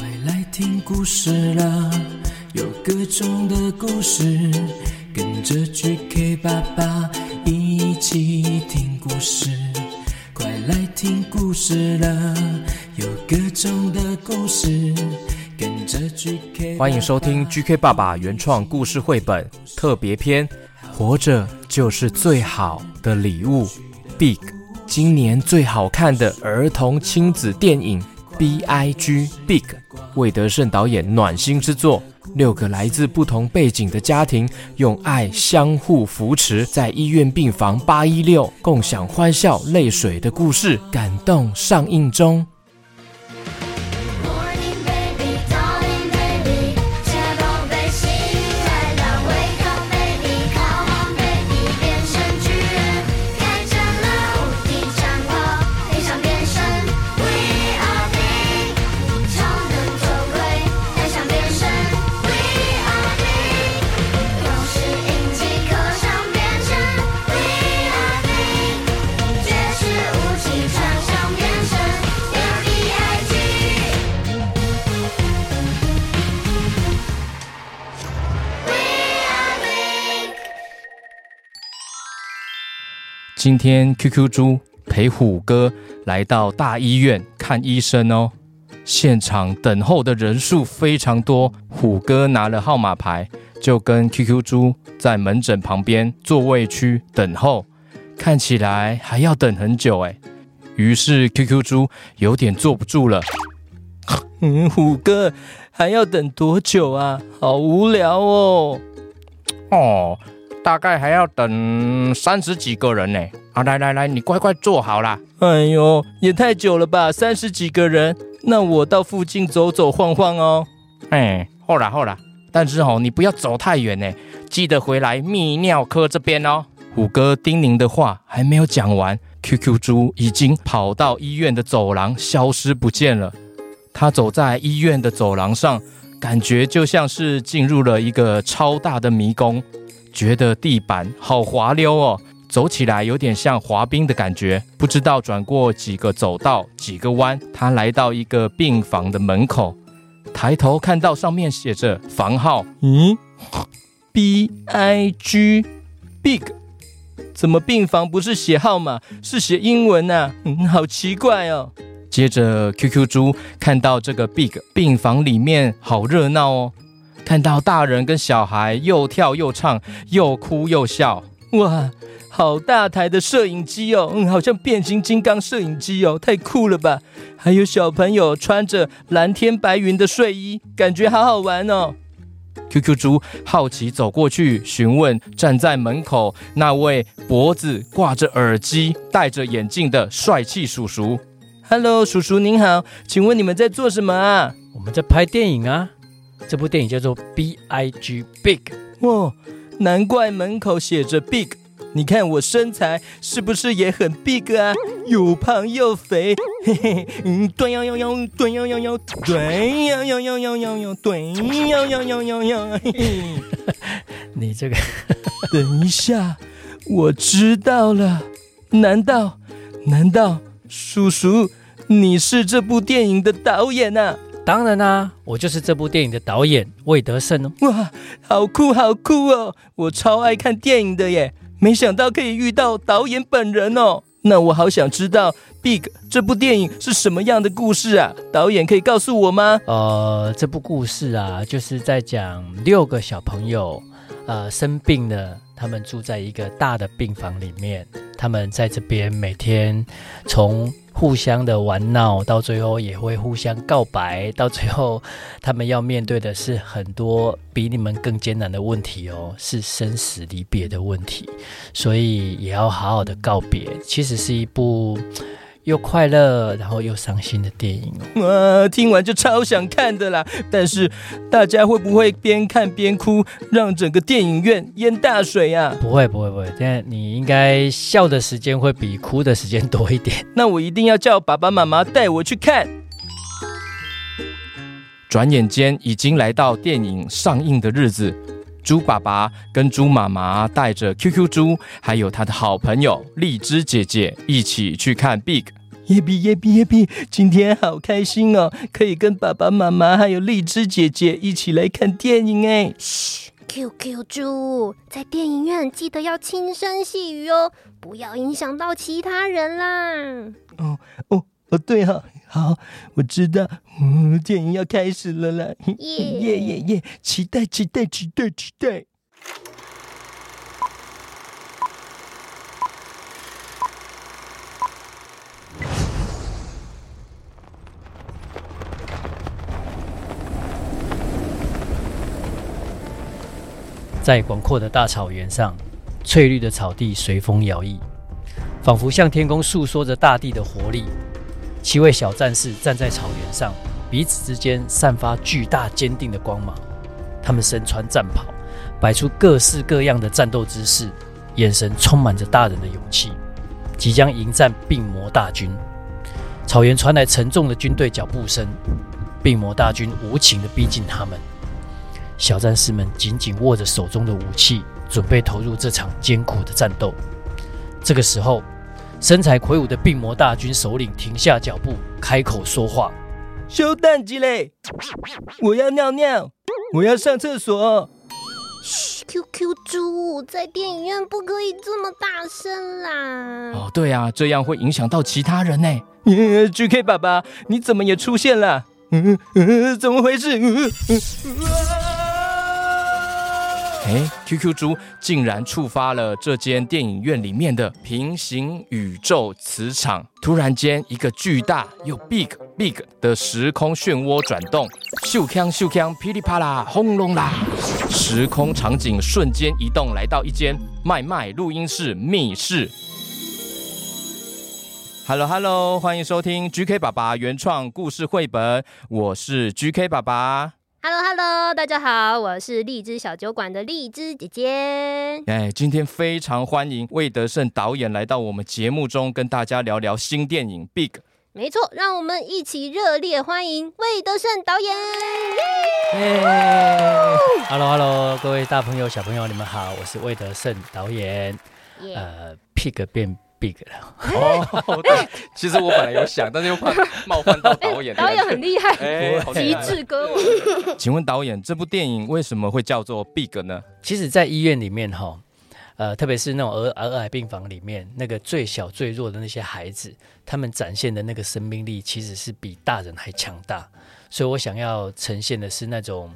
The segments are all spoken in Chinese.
快来听故事啦，有各种的故事，跟着 GK 爸爸一起听故事。快来听故事啦，有各种的故事，跟着 GK。欢迎收听 GK 爸爸原创故事绘本特别篇，活着就是最好的礼物。Big，今年最好看的儿童亲子电影。B I G Big，魏德圣导演暖心之作，六个来自不同背景的家庭用爱相互扶持，在医院病房八一六共享欢笑泪水的故事，感动上映中。今天 QQ 猪陪虎哥来到大医院看医生哦，现场等候的人数非常多。虎哥拿了号码牌，就跟 QQ 猪在门诊旁边座位区等候，看起来还要等很久哎。于是 QQ 猪有点坐不住了，嗯，虎哥还要等多久啊？好无聊哦。哦。大概还要等三十几个人呢。啊，来来来，你乖乖坐好啦。哎呦，也太久了吧，三十几个人。那我到附近走走晃晃哦。哎，好啦好啦，但是哦，你不要走太远呢，记得回来泌尿科这边哦。虎哥叮咛的话还没有讲完，QQ 猪已经跑到医院的走廊，消失不见了。他走在医院的走廊上，感觉就像是进入了一个超大的迷宫。觉得地板好滑溜哦，走起来有点像滑冰的感觉。不知道转过几个走道、几个弯，他来到一个病房的门口，抬头看到上面写着房号，嗯，B I G Big，怎么病房不是写号码，是写英文呢？啊？嗯，好奇怪哦。接着 QQ 猪看到这个 Big 病房里面好热闹哦。看到大人跟小孩又跳又唱，又哭又笑，哇，好大台的摄影机哦，嗯，好像变形金刚摄影机哦，太酷了吧！还有小朋友穿着蓝天白云的睡衣，感觉好好玩哦。QQ 猪好奇走过去询问站在门口那位脖子挂着耳机、戴着眼镜的帅气叔叔：“Hello，叔叔您好，请问你们在做什么啊？”“我们在拍电影啊。”这部电影叫做《B I G Big》哦，难怪门口写着 “Big”。你看我身材是不是也很 big 啊？又胖又肥，嘿嘿，嗯，对呀呀呀，对呀呀呀，对呀呀呀呀呀呀，对呀呀呀呀呀，嘿嘿。你这个，等一下，我知道了。难道，难道叔叔你是这部电影的导演啊？当然啦、啊，我就是这部电影的导演魏德圣哦。哇，好酷好酷哦！我超爱看电影的耶，没想到可以遇到导演本人哦。那我好想知道《Big》这部电影是什么样的故事啊？导演可以告诉我吗？呃，这部故事啊，就是在讲六个小朋友，呃，生病了，他们住在一个大的病房里面，他们在这边每天从。互相的玩闹，到最后也会互相告白，到最后他们要面对的是很多比你们更艰难的问题哦，是生死离别的问题，所以也要好好的告别。其实是一部。又快乐，然后又伤心的电影哦！哇，听完就超想看的啦！但是大家会不会边看边哭，让整个电影院淹大水啊？不会，不会，不会。但你应该笑的时间会比哭的时间多一点。那我一定要叫爸爸妈妈带我去看。转眼间已经来到电影上映的日子，猪爸爸跟猪妈妈带着 QQ 猪，还有他的好朋友荔枝姐姐一起去看 Big。耶比耶比耶比，今天好开心哦，可以跟爸爸妈妈还有荔枝姐姐一起来看电影哎。嘘，QQ 猪，在电影院记得要轻声细语哦，不要影响到其他人啦。哦哦哦，对哈、哦，好，我知道，嗯，电影要开始了啦，耶耶耶耶，期待期待期待期待。在广阔的大草原上，翠绿的草地随风摇曳，仿佛向天空诉说着大地的活力。七位小战士站在草原上，彼此之间散发巨大坚定的光芒。他们身穿战袍，摆出各式各样的战斗姿势，眼神充满着大人的勇气，即将迎战病魔大军。草原传来沉重的军队脚步声，病魔大军无情地逼近他们。小战士们紧紧握着手中的武器，准备投入这场艰苦的战斗。这个时候，身材魁梧的病魔大军首领停下脚步，开口说话：“修蛋鸡嘞，我要尿尿，我要上厕所。”嘘，QQ 猪，在电影院不可以这么大声啦！哦，对啊，这样会影响到其他人呢。GK 爸爸，你怎么也出现了？嗯嗯，怎么回事？嗯嗯哎，QQ 猪竟然触发了这间电影院里面的平行宇宙磁场。突然间，一个巨大又 big big 的时空漩涡转动，咻锵咻锵，噼里啪啦，轰隆啦！时空场景瞬间移动，来到一间麦麦录音室密室。Hello Hello，欢迎收听 GK 爸爸原创故事绘本，我是 GK 爸爸。Hello，Hello，大家好，我是荔枝小酒馆的荔枝姐姐。哎，今天非常欢迎魏德胜导演来到我们节目中，跟大家聊聊新电影《Big》。没错，让我们一起热烈欢迎魏德胜导演。Hello，Hello，各位大朋友、小朋友，你们好，我是魏德胜导演。呃，Pig 变。Big 了哦，对，其实我本来有想，但是又怕冒犯到导演。导演很厉害，极致歌王。请问导演，这部电影为什么会叫做 big 呢？其实，在医院里面哈，呃，特别是那种儿儿癌病房里面，那个最小最弱的那些孩子，他们展现的那个生命力，其实是比大人还强大。所以我想要呈现的是那种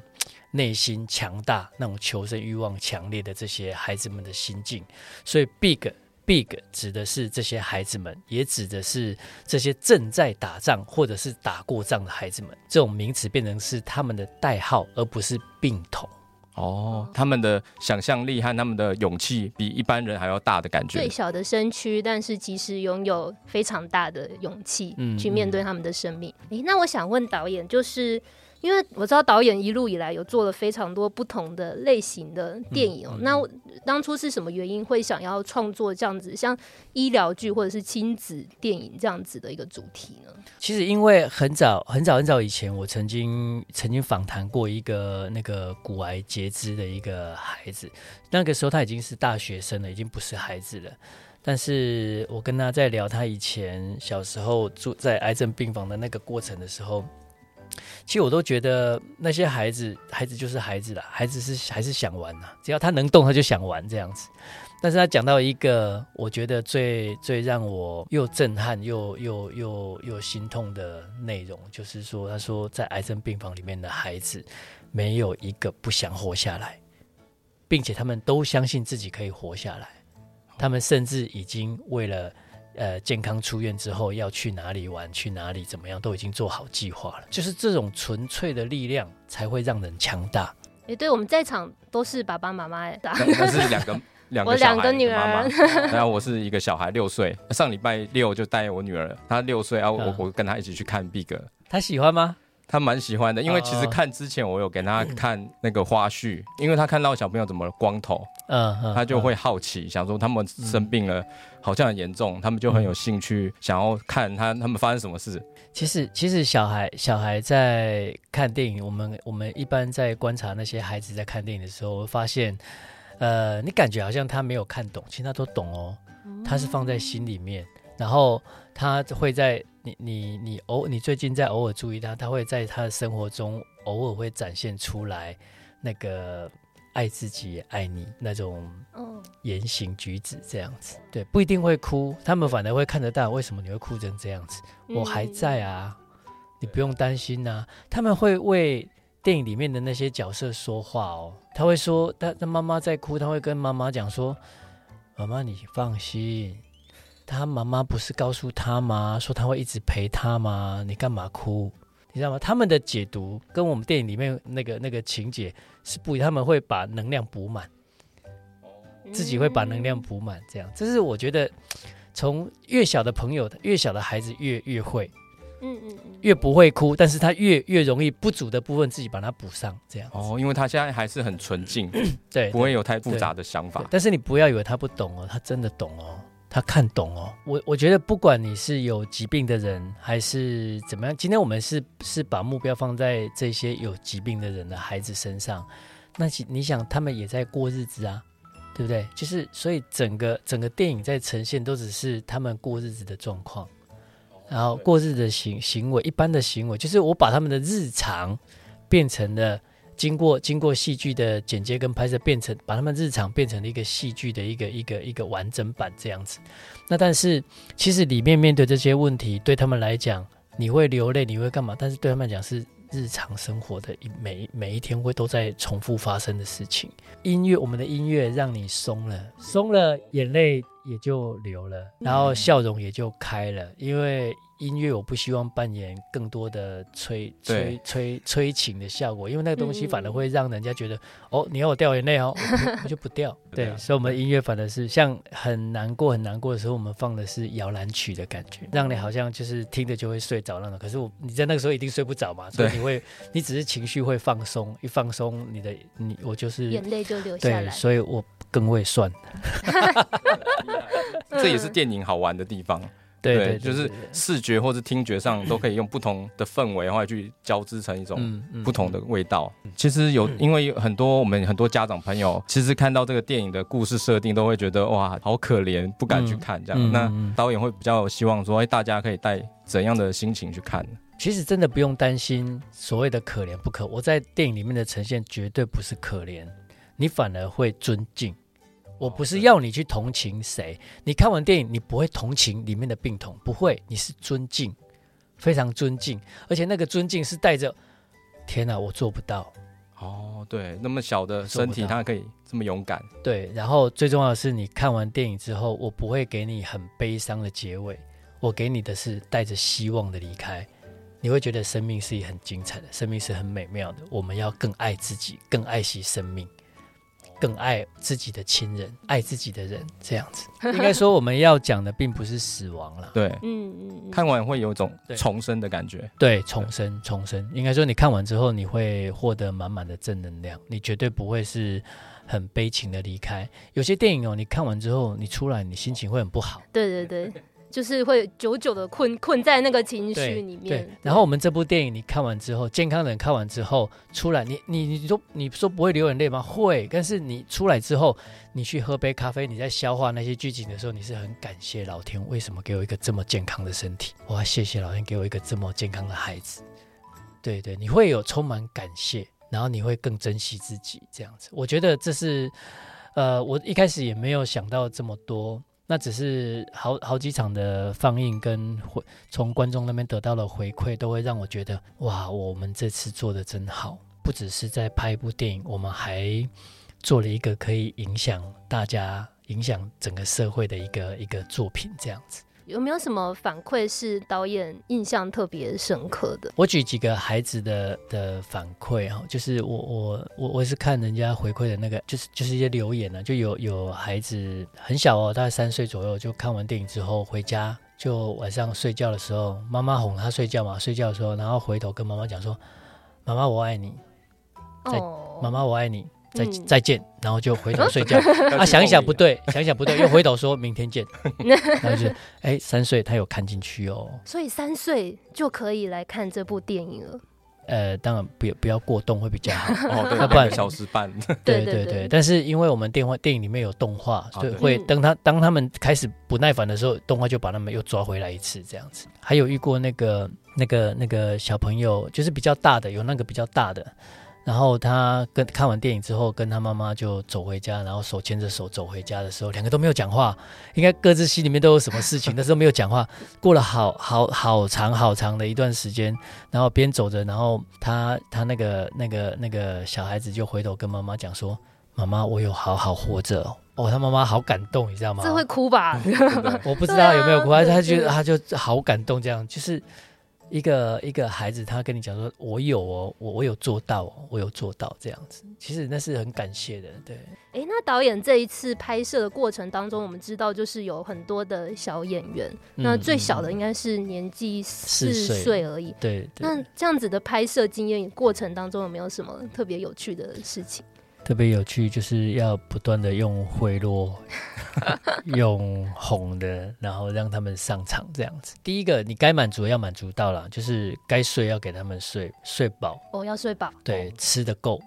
内心强大、那种求生欲望强烈的这些孩子们的心境。所以 big。Big 指的是这些孩子们，也指的是这些正在打仗或者是打过仗的孩子们。这种名词变成是他们的代号，而不是病童。哦，他们的想象力和他们的勇气比一般人还要大的感觉。最小的身躯，但是其实拥有非常大的勇气，去面对他们的生命。嗯嗯。诶，那我想问导演，就是。因为我知道导演一路以来有做了非常多不同的类型的电影哦，嗯嗯、那当初是什么原因会想要创作这样子像医疗剧或者是亲子电影这样子的一个主题呢？其实因为很早很早很早以前，我曾经曾经访谈过一个那个骨癌截肢的一个孩子，那个时候他已经是大学生了，已经不是孩子了。但是我跟他在聊他以前小时候住在癌症病房的那个过程的时候。其实我都觉得那些孩子，孩子就是孩子啦，孩子是还是想玩呐，只要他能动，他就想玩这样子。但是他讲到一个我觉得最最让我又震撼又又又又心痛的内容，就是说，他说在癌症病房里面的孩子，没有一个不想活下来，并且他们都相信自己可以活下来，他们甚至已经为了。呃，健康出院之后要去哪里玩，去哪里怎么样，都已经做好计划了。就是这种纯粹的力量，才会让人强大。也、欸，对，我们在场都是爸爸妈妈，哎，那是两个 两个我两个女儿，妈妈然后我是一个小孩，六岁。上礼拜六就带我女儿，她六岁，然后我我跟她一起去看 Big，她喜欢吗？他蛮喜欢的，因为其实看之前我有给他 看那个花絮，嗯、因为他看到小朋友怎么光头，嗯，嗯他就会好奇，嗯、想说他们生病了，好像很严重，嗯、他们就很有兴趣想要看他他们发生什么事。其实其实小孩小孩在看电影，我们我们一般在观察那些孩子在看电影的时候，我发现，呃，你感觉好像他没有看懂，其实他都懂哦，他是放在心里面，然后。他会在你你你偶你最近在偶尔注意他，他会在他的生活中偶尔会展现出来那个爱自己也爱你那种言行举止这样子。对，不一定会哭，他们反而会看得到为什么你会哭成这样子。我还在啊，你不用担心啊。他们会为电影里面的那些角色说话哦，他会说他他妈妈在哭，他会跟妈妈讲说：“妈妈你放心。”他妈妈不是告诉他吗？说他会一直陪他吗？你干嘛哭？你知道吗？他们的解读跟我们电影里面那个那个情节是不一样，他们会把能量补满，自己会把能量补满，这样。这是我觉得，从越小的朋友，越小的孩子越越会，嗯嗯，越不会哭，但是他越越容易不足的部分自己把它补上，这样。哦，因为他现在还是很纯净，对，不会有太复杂的想法。但是你不要以为他不懂哦，他真的懂哦。他看懂哦，我我觉得不管你是有疾病的人还是怎么样，今天我们是是把目标放在这些有疾病的人的孩子身上，那你想他们也在过日子啊，对不对？就是所以整个整个电影在呈现都只是他们过日子的状况，然后过日子的行行为，一般的行为，就是我把他们的日常变成了。经过经过戏剧的剪接跟拍摄，变成把他们日常变成了一个戏剧的一个一个一个完整版这样子。那但是其实里面面对这些问题，对他们来讲，你会流泪，你会干嘛？但是对他们来讲是日常生活的一每每一天会都在重复发生的事情。音乐，我们的音乐让你松了，松了，眼泪也就流了，然后笑容也就开了，因为。音乐我不希望扮演更多的催催催催情的效果，因为那个东西反而会让人家觉得，嗯、哦，你要我掉眼泪哦，我，我就不掉。对，所以我们音乐反而是像很难过很难过的时候，我们放的是摇篮曲的感觉，让你好像就是听着就会睡着那种。可是我你在那个时候一定睡不着嘛，所以你会你只是情绪会放松，一放松你的你我就是眼泪就流下来。对，所以我更会算。这也是电影好玩的地方。对，就是视觉或者听觉上都可以用不同的氛围，然后去交织成一种不同的味道。其实有，因为有很多我们很多家长朋友，其实看到这个电影的故事设定，都会觉得哇，好可怜，不敢去看这样。那导演会比较希望说，哎，大家可以带怎样的心情去看？其实真的不用担心所谓的可怜不可，我在电影里面的呈现绝对不是可怜，你反而会尊敬。我不是要你去同情谁，你看完电影，你不会同情里面的病童，不会，你是尊敬，非常尊敬，而且那个尊敬是带着，天哪，我做不到。哦，对，那么小的身体，他可以这么勇敢。对，然后最重要的是，你看完电影之后，我不会给你很悲伤的结尾，我给你的是带着希望的离开，你会觉得生命是很精彩的，生命是很美妙的，我们要更爱自己，更爱惜生命。更爱自己的亲人，爱自己的人，这样子。应该说，我们要讲的并不是死亡了。对，嗯嗯，看完会有一种重生的感觉。对，重生，重生。应该说，你看完之后，你会获得满满的正能量，你绝对不会是很悲情的离开。有些电影哦，你看完之后，你出来，你心情会很不好。对对对。就是会久久的困困在那个情绪里面。对，然后我们这部电影你看完之后，健康的人看完之后出来，你你你说你说不会流眼泪吗？会，但是你出来之后，你去喝杯咖啡，你在消化那些剧情的时候，你是很感谢老天为什么给我一个这么健康的身体，我要谢谢老天给我一个这么健康的孩子。对对，你会有充满感谢，然后你会更珍惜自己这样子。我觉得这是，呃，我一开始也没有想到这么多。那只是好好几场的放映跟回从观众那边得到的回馈，都会让我觉得哇，我们这次做的真好，不只是在拍一部电影，我们还做了一个可以影响大家、影响整个社会的一个一个作品，这样子。有没有什么反馈是导演印象特别深刻的？我举几个孩子的的反馈哈，就是我我我我是看人家回馈的那个，就是就是一些留言呢，就有有孩子很小哦，大概三岁左右，就看完电影之后回家，就晚上睡觉的时候，妈妈哄他睡觉嘛，睡觉的时候，然后回头跟妈妈讲说：“妈妈我爱你。”在妈妈我爱你。再再见，然后就回头睡觉。啊，想一想不对，想一想不对，又回头说明天见。然后就哎，三岁他有看进去哦。所以三岁就可以来看这部电影了。呃，当然不不要过动会比较好。哦，对，要不然小时半。对对对。但是因为我们电话电影里面有动画，所以会等他当他们开始不耐烦的时候，动画就把他们又抓回来一次这样子。还有遇过那个那个那个小朋友，就是比较大的，有那个比较大的。然后他跟看完电影之后，跟他妈妈就走回家，然后手牵着手走回家的时候，两个都没有讲话，应该各自心里面都有什么事情，但是都没有讲话。过了好好好长好长的一段时间，然后边走着，然后他他那个那个那个小孩子就回头跟妈妈讲说：“妈妈，我有好好活着哦。”哦，他妈妈好感动，你知道吗？这会哭吧？我不知道有没有哭，他觉得他就好感动，这样就是。一个一个孩子，他跟你讲说：“我有哦，我我有做到，我有做到这样子。”其实那是很感谢的，对。哎，那导演这一次拍摄的过程当中，我们知道就是有很多的小演员，嗯、那最小的应该是年纪四岁而已。对，对。那这样子的拍摄经验过程当中，有没有什么特别有趣的事情？特别有趣，就是要不断的用贿赂，用哄的，然后让他们上场这样子。第一个，你该满足要满足到了，就是该睡要给他们睡，睡饱。哦，要睡饱。对，吃得够，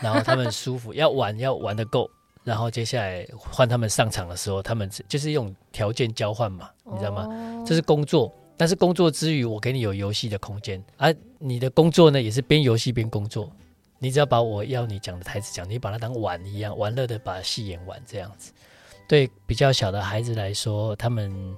然后他们舒服。要玩要玩得够，然后接下来换他们上场的时候，他们就是用条件交换嘛，你知道吗？哦、这是工作，但是工作之余，我给你有游戏的空间，而、啊、你的工作呢，也是边游戏边工作。你只要把我要你讲的台词讲，你把它当玩一样，玩乐的把戏演完这样子。对比较小的孩子来说，他们，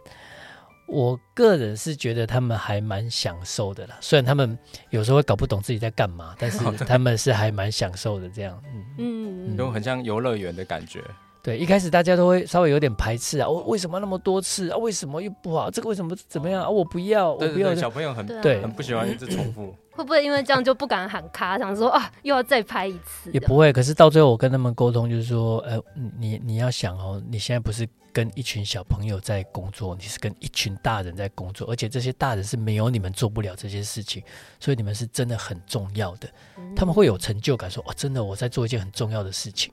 我个人是觉得他们还蛮享受的啦。虽然他们有时候会搞不懂自己在干嘛，但是他们是还蛮享受的这样。嗯嗯，都很像游乐园的感觉。对，一开始大家都会稍微有点排斥啊，我为什么那么多次啊？为什么又不好？这个为什么怎么样啊？我不要，我不要。对对对，小朋友很对，很不喜欢一直重复。会不会因为这样就不敢喊卡，想说啊又要再拍一次？也不会。可是到最后我跟他们沟通，就是说，呃，你你要想哦，你现在不是跟一群小朋友在工作，你是跟一群大人在工作，而且这些大人是没有你们做不了这些事情，所以你们是真的很重要的。他们会有成就感，说哦，真的我在做一件很重要的事情。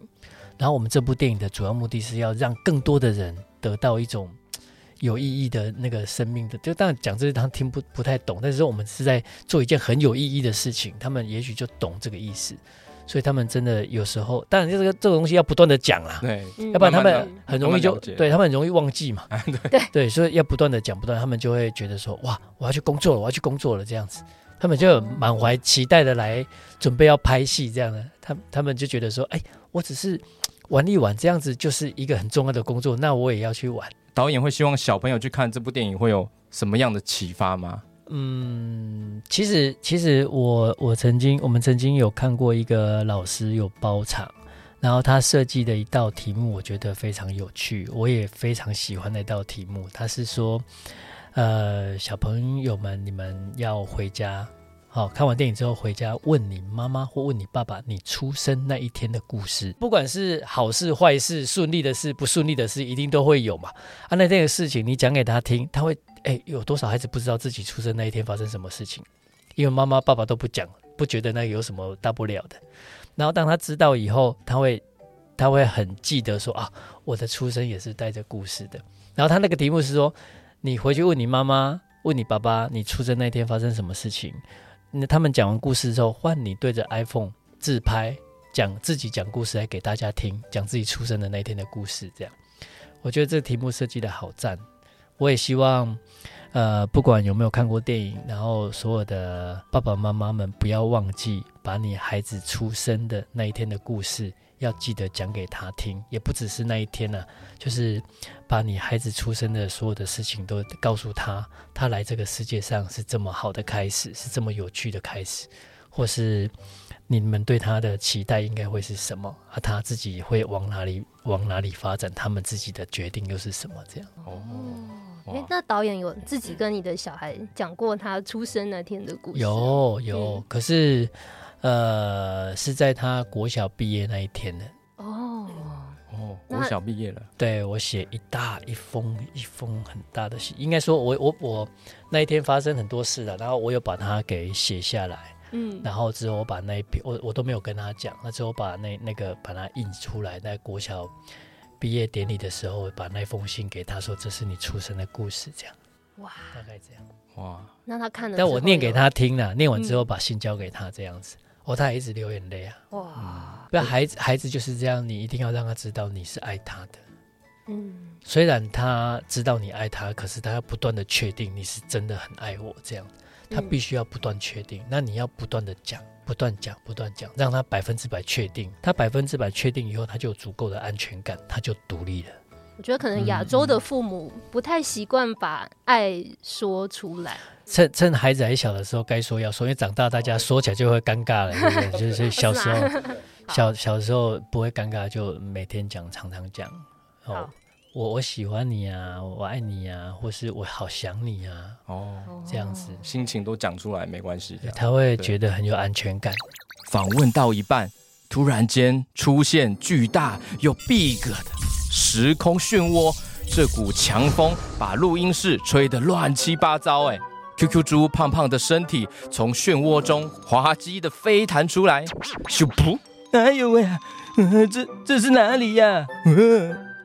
然后我们这部电影的主要目的是要让更多的人得到一种有意义的那个生命的，就当然讲这些他听不不太懂，但是说我们是在做一件很有意义的事情，他们也许就懂这个意思，所以他们真的有时候，当然这个这个东西要不断的讲啦，对，要不然他们很容易就对他们很容易忘记嘛，对 对，所以要不断的讲，不断他们就会觉得说哇，我要去工作了，我要去工作了这样子，他们就满怀期待的来准备要拍戏这样的，他他们就觉得说，哎，我只是。玩一玩，这样子就是一个很重要的工作，那我也要去玩。导演会希望小朋友去看这部电影，会有什么样的启发吗？嗯，其实其实我我曾经我们曾经有看过一个老师有包场，然后他设计的一道题目，我觉得非常有趣，我也非常喜欢那道题目。他是说，呃，小朋友们，你们要回家。好，看完电影之后回家，问你妈妈或问你爸爸，你出生那一天的故事，不管是好事坏事、顺利的事不顺利的事，一定都会有嘛。啊，那天的事情你讲给他听，他会哎，有多少孩子不知道自己出生那一天发生什么事情？因为妈妈爸爸都不讲，不觉得那有什么大不了的。然后当他知道以后，他会他会很记得说啊，我的出生也是带着故事的。然后他那个题目是说，你回去问你妈妈，问你爸爸，你出生那天发生什么事情？那他们讲完故事之后，换你对着 iPhone 自拍，讲自己讲故事来给大家听，讲自己出生的那一天的故事。这样，我觉得这个题目设计的好赞。我也希望，呃，不管有没有看过电影，然后所有的爸爸妈妈们不要忘记把你孩子出生的那一天的故事。要记得讲给他听，也不只是那一天呢、啊，就是把你孩子出生的所有的事情都告诉他，他来这个世界上是这么好的开始，是这么有趣的开始，或是你们对他的期待应该会是什么，啊他自己会往哪里往哪里发展，他们自己的决定又是什么？这样哦，哎、欸，那导演有自己跟你的小孩讲过他出生那天的故事？有有，嗯、可是。呃，是在他国小毕业那一天的。哦。哦，国小毕业了。对，我写一大一封一封很大的信，应该说我我我那一天发生很多事了，然后我有把它给写下来，嗯，然后之后我把那一篇我我都没有跟他讲，那之后把那那个把它印出来，在国小毕业典礼的时候把那封信给他说，这是你出生的故事，这样。哇，大概这样。哇，那他看了，但我念给他听了，念完之后把信交给他，这样子，哦，他还一直流眼泪啊。哇，不要孩子，孩子就是这样，你一定要让他知道你是爱他的。嗯，虽然他知道你爱他，可是他要不断的确定你是真的很爱我，这样，他必须要不断确定。那你要不断的讲，不断讲，不断讲，让他百分之百确定。他百分之百确定以后，他就有足够的安全感，他就独立了。我觉得可能亚洲的父母不太习惯把爱说出来，趁趁孩子还小的时候该说要说，因为长大大家说起来就会尴尬了，对不对？就是小时候 小小时候不会尴尬，就每天讲，常常讲。哦，我我喜欢你啊，我爱你啊，或是我好想你啊，哦，这样子。心情都讲出来没关系，他会觉得很有安全感。访问到一半，突然间出现巨大又 big 的时空漩涡，这股强风把录音室吹得乱七八糟。哎，QQ 猪胖胖的身体从漩涡中滑稽的飞弹出来，咻噗！哎呦喂，这这是哪里呀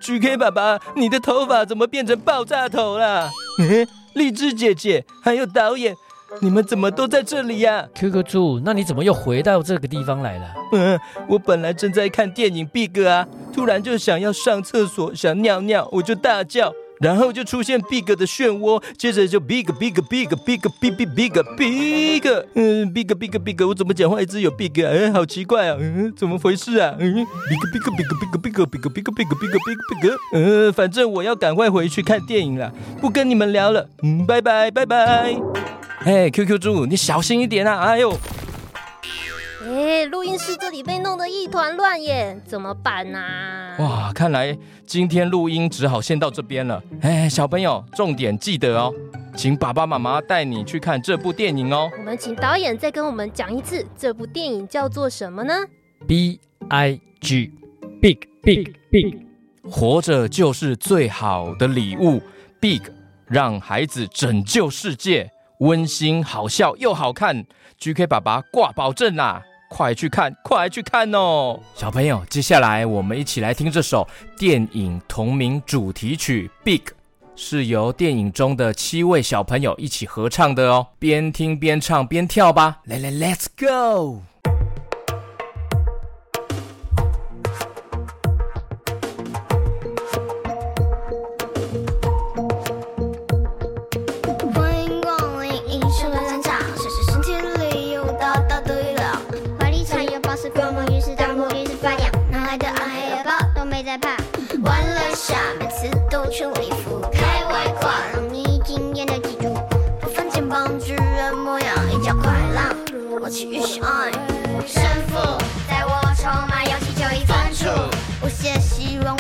？GK 爸爸，你的头发怎么变成爆炸头了？嗯，荔枝姐姐，还有导演，你们怎么都在这里呀？QQ 猪，那你怎么又回到这个地方来了？嗯，我本来正在看电影《Big》啊，突然就想要上厕所，想尿尿，我就大叫。然后就出现 big 的漩涡，接着就 big big big big big big big big，嗯，big big big，我怎么讲话一直有 big 啊？哎，好奇怪啊，嗯，怎么回事啊？嗯，big big big big big big big big big big big，嗯，反正我要赶快回去看电影了，不跟你们聊了，嗯，拜拜拜拜。哎，QQ 猪，你小心一点啊！哎呦。哎，录音室这里被弄得一团乱耶，怎么办呐、啊？哇，看来今天录音只好先到这边了。哎，小朋友，重点记得哦，请爸爸妈妈带你去看这部电影哦。我们请导演再跟我们讲一次，这部电影叫做什么呢？B I G，Big Big Big，活着就是最好的礼物。Big，让孩子拯救世界，温馨好笑又好看。GK 爸爸挂保证啦！快去看，快去看哦！小朋友，接下来我们一起来听这首电影同名主题曲《Big》，是由电影中的七位小朋友一起合唱的哦。边听边唱边跳吧，来来，Let's go！全为富，开外挂，让你惊艳的记住。不分肩膀，巨人模样，一脚快浪，我去与谁爱？胜负，待我筹码，勇气就已翻出，无限希望。